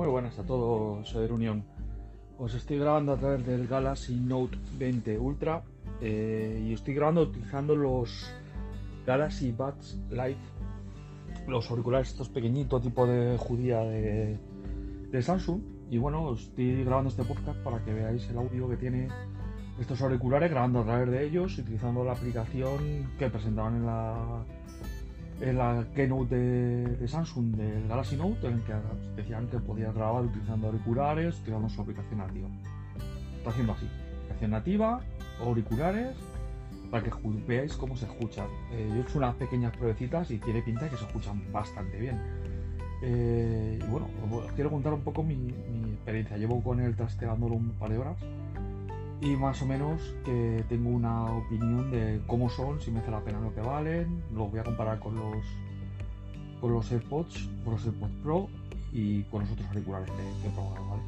Muy buenas a todos, soy Unión. Os estoy grabando a través del Galaxy Note 20 Ultra eh, y estoy grabando utilizando los Galaxy Buds Live, los auriculares estos pequeñitos tipo de judía de, de Samsung. Y bueno, estoy grabando este podcast para que veáis el audio que tiene estos auriculares, grabando a través de ellos, utilizando la aplicación que presentaban en la en la keynote de, Samsung del Galaxy Note en que decían que podías grabar utilizando auriculares, utilizando su aplicación nativa. Está haciendo así, aplicación nativa, auriculares, para que veáis cómo se escuchan. Eh, yo he hecho unas pequeñas pruebecitas y tiene pinta de que se escuchan bastante bien. Eh, y bueno, os quiero contar un poco mi, mi experiencia. Llevo con él trasteándolo un par de horas y más o menos que tengo una opinión de cómo son, si me hace la pena lo que valen. Lo voy a comparar con los con los AirPods, con los AirPods Pro y con los otros auriculares que, he probado, ¿vale?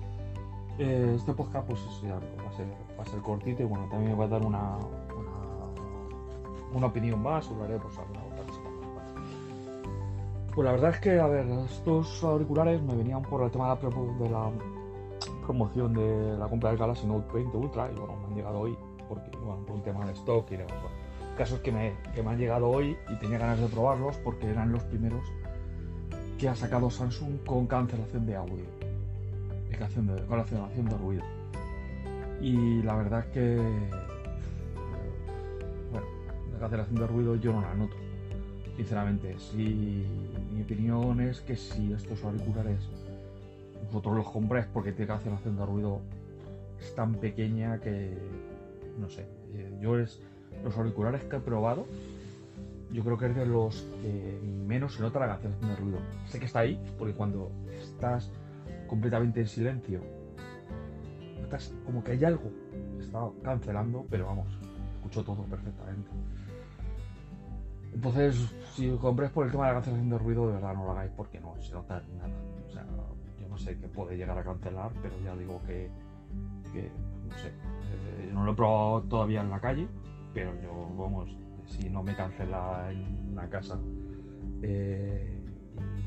Eh, este podcast pues va, a ser, va a ser cortito y bueno, también me va a dar una, una, opinión más, hablaré pues alguna otra Pues la verdad es que, a ver, estos auriculares me venían por el tema de la, de la promoción de la compra del Galaxy Note 20 Ultra y bueno, me han llegado hoy porque, bueno, por un tema de stock y demás. Bueno, casos que me, que me han llegado hoy y tenía ganas de probarlos porque eran los primeros que ha sacado Samsung con cancelación de audio, y con cancelación de ruido. Y la verdad que, bueno, la cancelación de ruido yo no la noto, sinceramente. Si, mi opinión es que si estos auriculares vosotros los compráis porque tiene cancelación de ruido es tan pequeña que no sé. Eh, yo es los auriculares que he probado, yo creo que es de los que menos se nota la cancelación de ruido. Sé que está ahí porque cuando estás completamente en silencio, notas como que hay algo está cancelando, pero vamos, escucho todo perfectamente. Entonces, si compréis por el tema de la cancelación de ruido, de verdad no lo hagáis porque no se nota nada. No sé que puede llegar a cancelar, pero ya digo que, no sé, eh, no lo he probado todavía en la calle, pero yo, vamos, si no me cancela en la casa eh,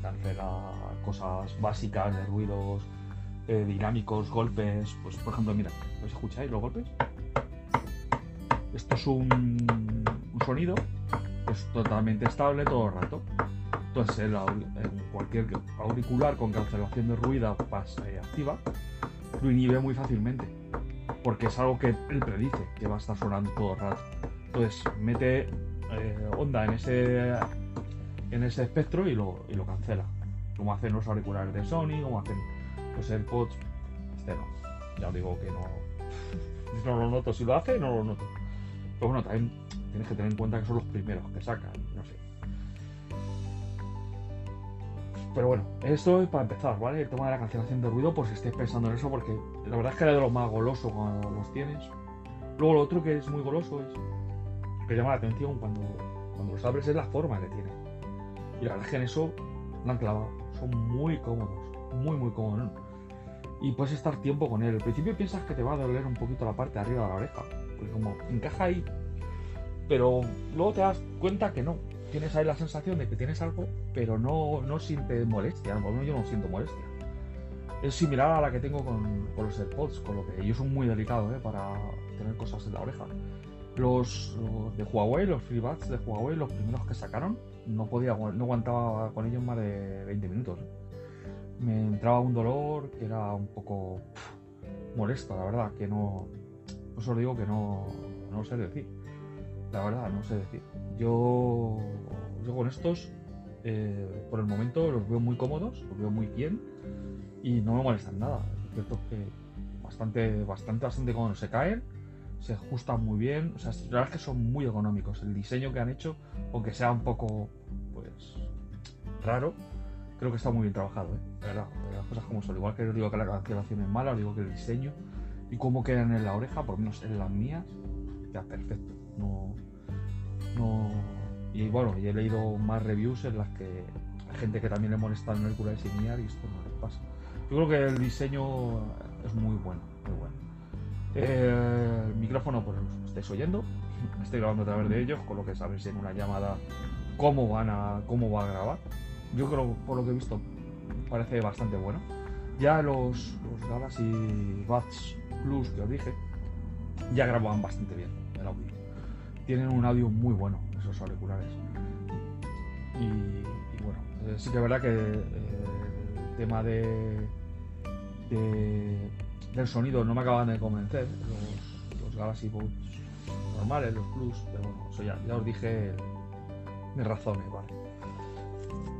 cancela cosas básicas de ruidos eh, dinámicos, golpes, pues por ejemplo, mira, ¿os escucháis los golpes? Esto es un, un sonido es totalmente estable todo el rato. Entonces, el, cualquier auricular con cancelación de ruido pasa y activa, lo inhibe muy fácilmente. Porque es algo que él predice que va a estar sonando todo el rato. Entonces, mete eh, onda en ese, en ese espectro y lo, y lo cancela. Como hacen los auriculares de Sony, como hacen los AirPods. Este no. Ya digo que no. No lo noto. Si lo hace, no lo noto. Pero bueno, también tienes que tener en cuenta que son los primeros que sacan. No sé. Pero bueno, esto es para empezar, ¿vale? El tema de la cancelación de ruido, por si estáis pensando en eso, porque la verdad es que era de los más golosos cuando los tienes. Luego lo otro que es muy goloso es que llama la atención cuando, cuando los abres es la forma que tiene. Y la verdad es que en eso lo han clavado. Son muy cómodos, muy muy cómodos. Y puedes estar tiempo con él. Al principio piensas que te va a doler un poquito la parte de arriba de la oreja, porque como encaja ahí, pero luego te das cuenta que no, tienes ahí la sensación de que tienes algo, pero no, no sientes molestia. Lo menos yo no siento molestia. Es similar a la que tengo con, los AirPods, con lo que ellos son muy delicados ¿eh? para tener cosas en la oreja. Los, de Huawei, los FreeBuds de Huawei, los primeros que sacaron, no podía, no aguantaba con ellos más de 20 minutos. Me entraba un dolor que era un poco molesto, la verdad, que no. Os digo que no, no sé decir. La verdad, no sé decir. Yo, yo con estos, eh, por el momento, los veo muy cómodos, los veo muy bien y no me molestan nada. Es cierto que bastante, bastante, bastante cómodos. Se caen, se ajustan muy bien. O sea, la verdad es que son muy económicos. El diseño que han hecho, aunque sea un poco, pues, raro, creo que está muy bien trabajado, ¿eh? La verdad, las cosas como son. Igual que os digo que la cancelación es mala, os digo que el diseño y cómo quedan en la oreja, por lo menos en las mías, ya perfecto. No, no. Y bueno, y he leído más reviews en las que hay gente que también le molesta el Mercury Signiar y esto no le pasa. Yo creo que el diseño es muy bueno, muy bueno. El micrófono, pues lo estáis oyendo. Estoy grabando a través de ellos, con lo que sabéis en una llamada cómo van a cómo va a grabar. Yo creo, por lo que he visto, parece bastante bueno. Ya los, los Galaxy Buds Plus que os dije, ya grababan bastante bien el audio. Tienen un audio muy bueno esos auriculares. Y, bueno, eh, sí que es verdad que eh, el tema de, del sonido no me acaban de convencer, los, Galaxy Buds normales, los Plus, pero bueno, eso ya, os dije mis razones, ¿vale?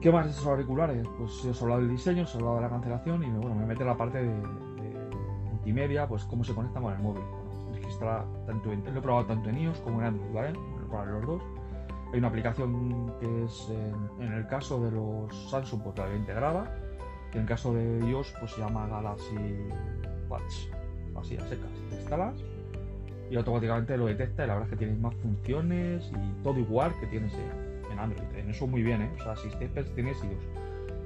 ¿Qué más de esos auriculares? Pues os he hablado del diseño, os he hablado de la cancelación y bueno, me mete la parte de, multimedia, pues cómo se conecta con el móvil. Tanto en, lo he probado tanto en iOS como en Android, ¿vale? Para los dos. Hay una aplicación que es en, el caso de los Samsung, pues la integrada. Y en el caso de iOS, pues se llama Galaxy Watch. Así a secas. Instalas y automáticamente lo detecta y la verdad es que tienes más funciones y todo igual que tienes en, Android. En eso muy bien, ¿eh? O sea, si tienes iOS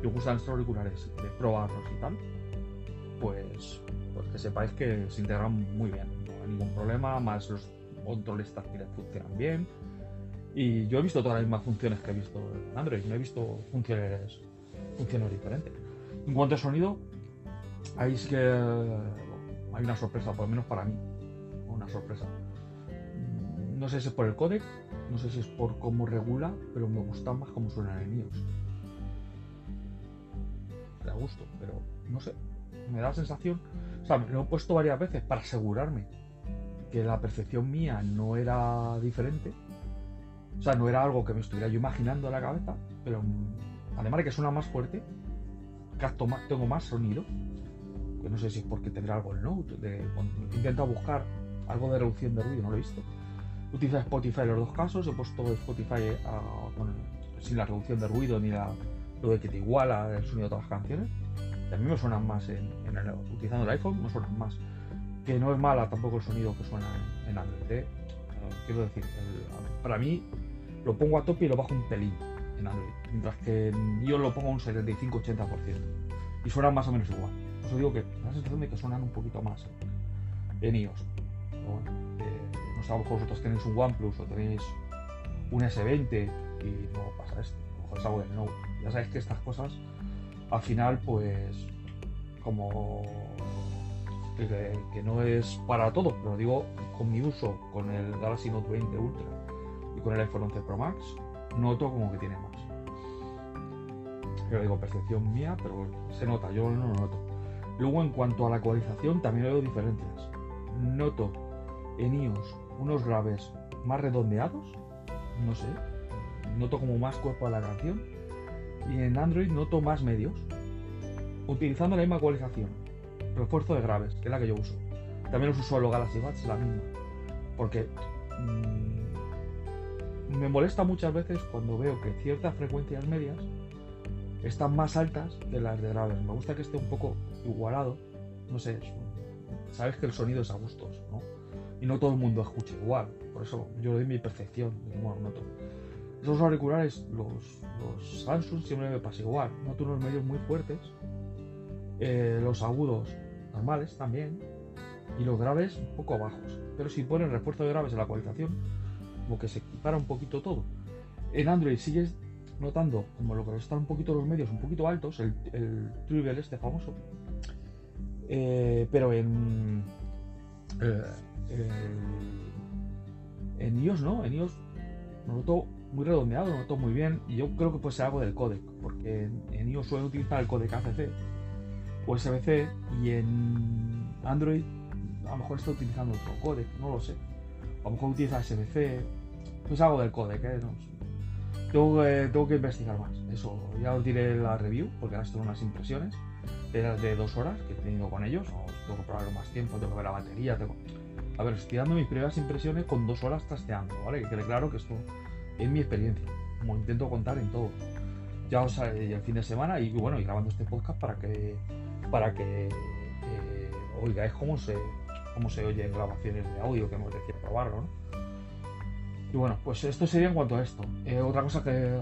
y os gustan estos auriculares, de probarlos y tal, pues, pues, que sepáis que se integran muy bien. Ningún problema, más los controles táctiles funcionan bien y yo he visto todas las mismas funciones que he visto en Android, no he visto funciones, funciones diferentes. En cuanto a sonido, ahí que hay una sorpresa, por lo menos para mí, una sorpresa. No sé si es por el codec, no sé si es por cómo regula, pero me gusta más cómo suenan en iOS. Da gusto, pero no sé, me da la sensación, o sea, me lo he puesto varias veces para asegurarme que la percepción mía no era diferente o sea, no era algo que me estuviera yo imaginando en la cabeza, pero mm, además de que suena más fuerte, más, tengo más sonido. Que no sé si es porque tendrá algo el Note. De, he intentado buscar algo de reducción de ruido, no lo he visto. Utiliza Spotify en los dos casos, he puesto Spotify sin la reducción de ruido ni la, lo de que te iguala el sonido de todas las canciones. Y a mí me suenan más en, utilizando el iPhone, me suenan más. Que no es mala tampoco el sonido que suena en, Android. ¿eh? Quiero decir, para mí lo pongo a tope y lo bajo un pelín en Android. Mientras que yo lo pongo a un 75-80%. Y suenan más o menos igual. Por eso digo que la sensación de que suenan un poquito más en iOS. Bueno, no sé, a lo mejor vosotros tenéis un OnePlus o tenéis un S20 y no pasa esto. Mejor es algo del Note. Ya sabéis que estas cosas, al final, pues, como que, no es para todo, pero digo, con mi uso con el Galaxy Note 20 Ultra y con el iPhone 11 Pro Max noto como que tiene más. Yo digo percepción mía, pero se nota, yo no lo noto. Luego en cuanto a la ecualización también veo diferencias. Noto en iOS unos graves más redondeados, no sé, noto como más cuerpo a la canción. Y en Android noto más medios, utilizando la misma ecualización, refuerzo de graves, que es la que yo uso. También los uso los Galaxy Buds, la misma. Porque mmm, me molesta muchas veces cuando veo que ciertas frecuencias medias están más altas que las de graves. Me gusta que esté un poco igualado. No sé, sabes que el sonido es a gustos, ¿no? Y no todo el mundo escucha igual. Por eso yo doy mi percepción. Bueno, noto. Esos auriculares, los, los Samsung, siempre me pasa igual. Noto unos medios muy fuertes. Eh, los agudos normales también. Y los graves un poco bajos. Pero si ponen refuerzo de graves en la ecualización, como que se equipara un poquito todo. En Android sigues notando como lo que están un poquito los medios un poquito altos, el, el este famoso. Eh, pero en eh, en iOS no, en iOS lo noto muy redondeado, lo noto muy bien y yo creo que puede ser algo del codec, porque en, iOS suelen utilizar el codec ACC o SBC y en Android a lo mejor está utilizando otro codec, no lo sé. A lo mejor utiliza SBC, pues algo del codec, ¿eh? tengo, tengo, que investigar más. Eso, ya os diré la review, porque ahora estoy unas impresiones de, de dos horas que he tenido con ellos. tengo que probarlo más tiempo, tengo que ver la batería. Tengo... A ver, estoy dando mis primeras impresiones con dos horas trasteando, ¿vale? Que quede claro que esto es mi experiencia, como intento contar en todo. Ya os haré el fin de semana y bueno, y grabando este podcast para que para que eh, oigáis cómo se, cómo se oye en grabaciones de audio que hemos decidido probarlo. Y bueno, pues esto sería en cuanto a esto. Eh, otra cosa que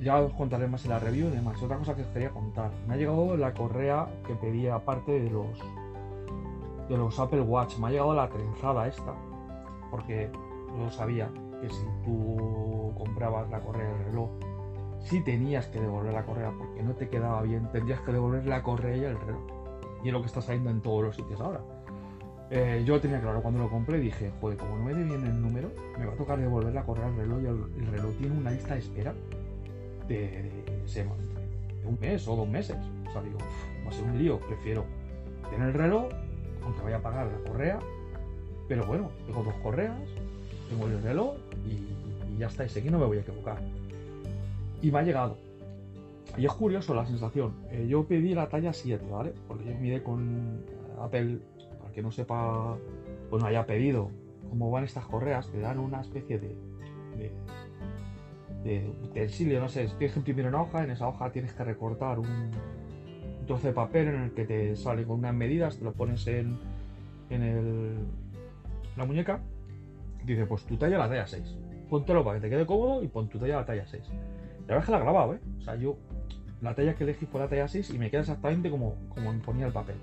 ya os contaré más en la review y demás. Otra cosa que os quería contar. Me ha llegado la correa que pedía aparte de los de los Apple Watch. Me ha llegado la trenzada esta. Porque yo sabía que si tú comprabas la correa del reloj, si tenías que devolver la correa porque no te quedaba bien, tendrías que devolver la correa y el reloj. Y es lo que está saliendo en todos los sitios ahora. Eh, yo tenía claro cuando lo compré, dije, joder, como no me dé bien el número, me va a tocar devolverle a correr al reloj y el, reloj tiene una lista de espera de, un mes o dos meses. O sea, digo, va a ser un lío, prefiero tener el reloj, aunque vaya a pagar la correa, pero bueno, tengo dos correas, tengo el reloj y, ya está, ese aquí no me voy a equivocar. Y me ha llegado. Y es curioso la sensación. Eh, yo pedí la talla 7, ¿vale? Porque yo miré con Apple, para que no sepa, pues no haya pedido cómo van estas correas, te dan una especie de utensilio, no sé, tienes que imprimir una hoja, en esa hoja tienes que recortar un, trozo de papel en el que te sale con unas medidas, te lo pones en, en el, la muñeca, dice, pues tu talla la talla 6. Póntelo para que te quede cómodo y pon tu talla la talla 6. La verdad es que la he grabado, ¿eh? O sea, yo la talla que elegí fue la talla 6 y me queda exactamente como, como me ponía el papel.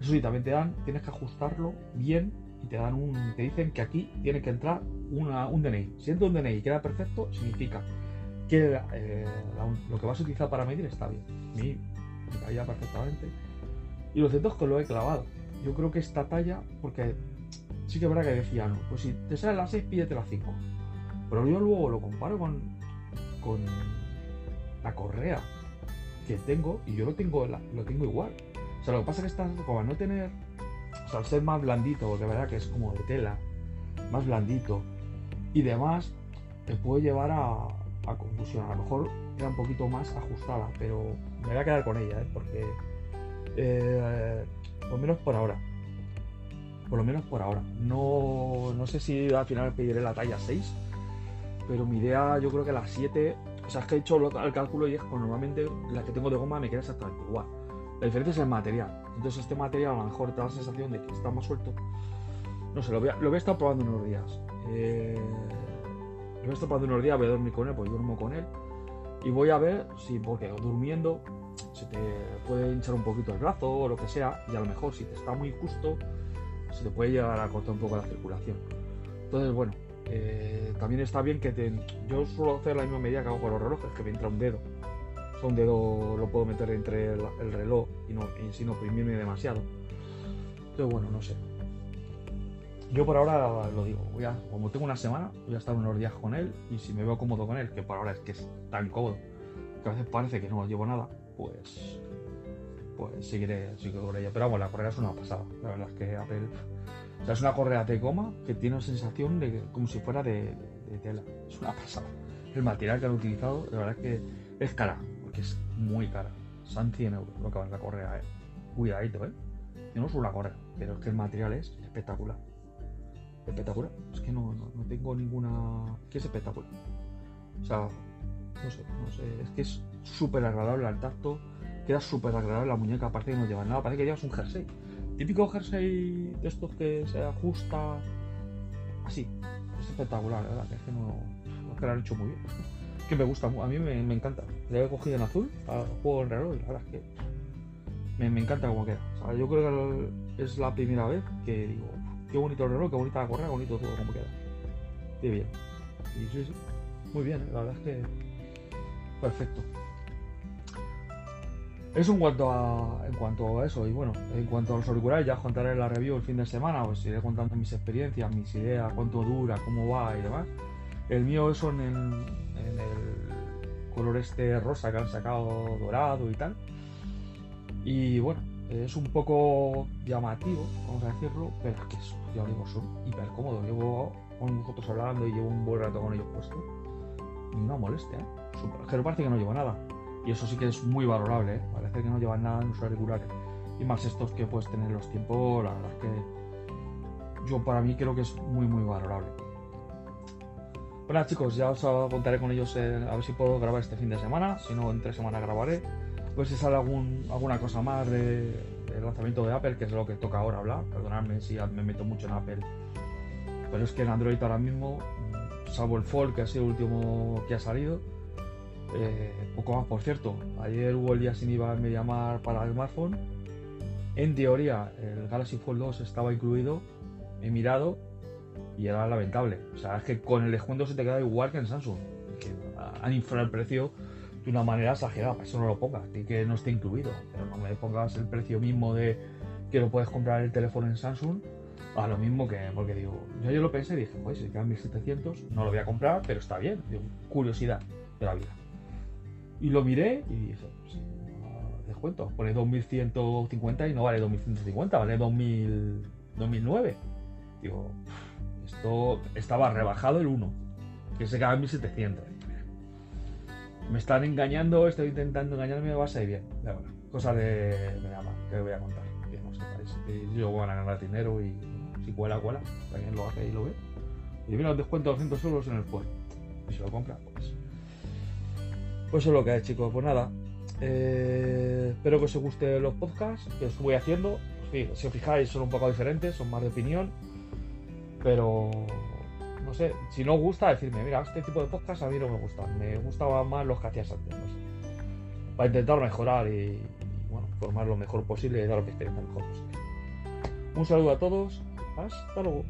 Eso sí, también te dan, tienes que ajustarlo bien y te dan un, te dicen que aquí tiene que entrar una, un DNI. Si entra un DNI y queda perfecto, significa que eh, lo que vas a utilizar para medir está bien. Mí me caía perfectamente. Y lo cierto es que lo he clavado. Yo creo que esta talla, porque sí que es verdad que decían, pues si te sale la 6, pídete la 5. Pero yo luego lo comparo con, con la correa que tengo y yo lo tengo, lo tengo igual. O sea, lo que pasa es que esta, como al no tener, o sea, al ser más blandito, porque verdad que es como de tela, más blandito y demás, te puede llevar a, a confusión. A lo mejor era un poquito más ajustada, pero me voy a quedar con ella, ¿eh? porque eh, por menos por ahora. Por lo menos por ahora. No, no sé si al final pediré la talla 6, pero mi idea yo creo que la 7, o sea, es que he hecho el cálculo y es que normalmente la que tengo de goma me queda exactamente igual. La diferencia es el material. Entonces este material a lo mejor te da la sensación de que está más suelto. No sé, lo voy a, lo voy a estar probando unos días. Eh, lo voy a estar probando unos días, voy a dormir con él, pues duermo con él. Y voy a ver si, porque durmiendo se te puede hinchar un poquito el brazo o lo que sea, y a lo mejor si te está muy justo, se te puede llegar a cortar un poco la circulación. Entonces, bueno, eh, también está bien que te, yo suelo hacer la misma medida que hago con los relojes, que me entra un dedo. Un dedo lo puedo meter entre el, reloj y, no, y sin oprimirme demasiado. Entonces, bueno, no sé. Yo por ahora lo digo, voy a, como tengo una semana, voy a estar unos días con él y si me veo cómodo con él, que por ahora es que es tan cómodo, que a veces parece que no llevo nada, pues pues seguiré, seguiré con ella. Pero vamos, la correa es una pasada. La verdad es que Apple. Es una correa de goma que tiene una sensación de como si fuera de, tela. Es una pasada. El material que han utilizado, la verdad es que es cara, porque es muy cara. Son 100 euros lo que vale la correa, eh. Cuidadito, eh. Yo no uso la correa, pero es que el material es espectacular espectacular. Es que no, no, tengo ninguna. que es espectacular. O sea, no sé, no sé. Es que es súper agradable al tacto. Queda súper agradable la muñeca. Aparte que no lleva nada. Parece que llevas un jersey. Típico jersey de estos que se ajusta así. Es espectacular, ¿verdad? Es que no. Es que lo han hecho muy bien. que me gusta, a mí me, encanta. Le he cogido en azul al juego en reloj y la verdad es que me, encanta cómo queda. Yo creo que es la primera vez que digo, Qué bonito el reloj, qué bonita la correa, bonito todo como queda. Qué bien. Y sí, sí. Muy bien, la verdad es que. Perfecto. Eso en cuanto a. En cuanto a eso. Y bueno, en cuanto a los auriculares, ya os contaré la review el fin de semana. Os iré contando mis experiencias, mis ideas, cuánto dura, cómo va y demás. El mío eso en en el color este rosa que han sacado dorado y tal. Y bueno, es un poco llamativo, vamos a decirlo, pero es que es, ya digo, son hiper cómodos. Llevo con nosotros hablando y llevo un buen rato con ellos puestos. Ni una molestia, ¿eh? no parece que no llevo nada. Y eso sí que es muy valorable, ¿eh? parece que no llevan nada en los auriculares. Y más estos que puedes tener los tiempos, la verdad es que yo para mí creo que es muy, muy valorable. Bueno chicos, ya os contaré con ellos a ver si puedo grabar este fin de semana, si no en tres semanas grabaré pues si sale alguna cosa más del lanzamiento de Apple, que es lo que toca ahora hablar. Perdonadme si me meto mucho en Apple. Pero es que en Android ahora mismo, salvo el Fold, que ha sido el último que ha salido, eh, poco más, por cierto. Ayer hubo el día sin IVA en llamar para el smartphone. En teoría, el Galaxy Fold 2 estaba incluido. He mirado y era lamentable. O sea, es que con el descuento se te queda igual que en Samsung. Han inflado el precio de una manera exagerada. Eso no lo pongas, que no esté incluido. Pero no me pongas el precio mismo de que lo puedes comprar el teléfono en Samsung a lo mismo que, porque digo, yo, yo lo pensé y dije, pues si quedan 1700, no lo voy a comprar, pero está bien. Curiosidad de la vida. Y lo miré y dije, pues, descuento, pone 2150 y no vale 2150, vale 2000, 2009. Digo, esto estaba rebajado el 1, que se queda en 1700. Me están engañando, estoy intentando engañarme, va a ser bien. Cosas de llama que voy a contar. Que no sepáis. Yo voy a ganar dinero y si cuela, cuela. Alguien lo hace y lo ve. Y viene el descuento de 200 euros en el puerto. Y se lo compra, pues. Pues eso es lo que hay, chicos. Pues nada. Eh, espero que os guste los podcasts que os voy haciendo. Si os fijáis, son un poco diferentes, son más de opinión. Pero no sé, si no os gusta, decirme, mira, este tipo de podcast a mí no me gusta. Me gustaban más los que hacías antes. Para intentar mejorar y, bueno, formar lo mejor posible y dar la experiencia mejor posible. Un saludo a todos. Hasta luego.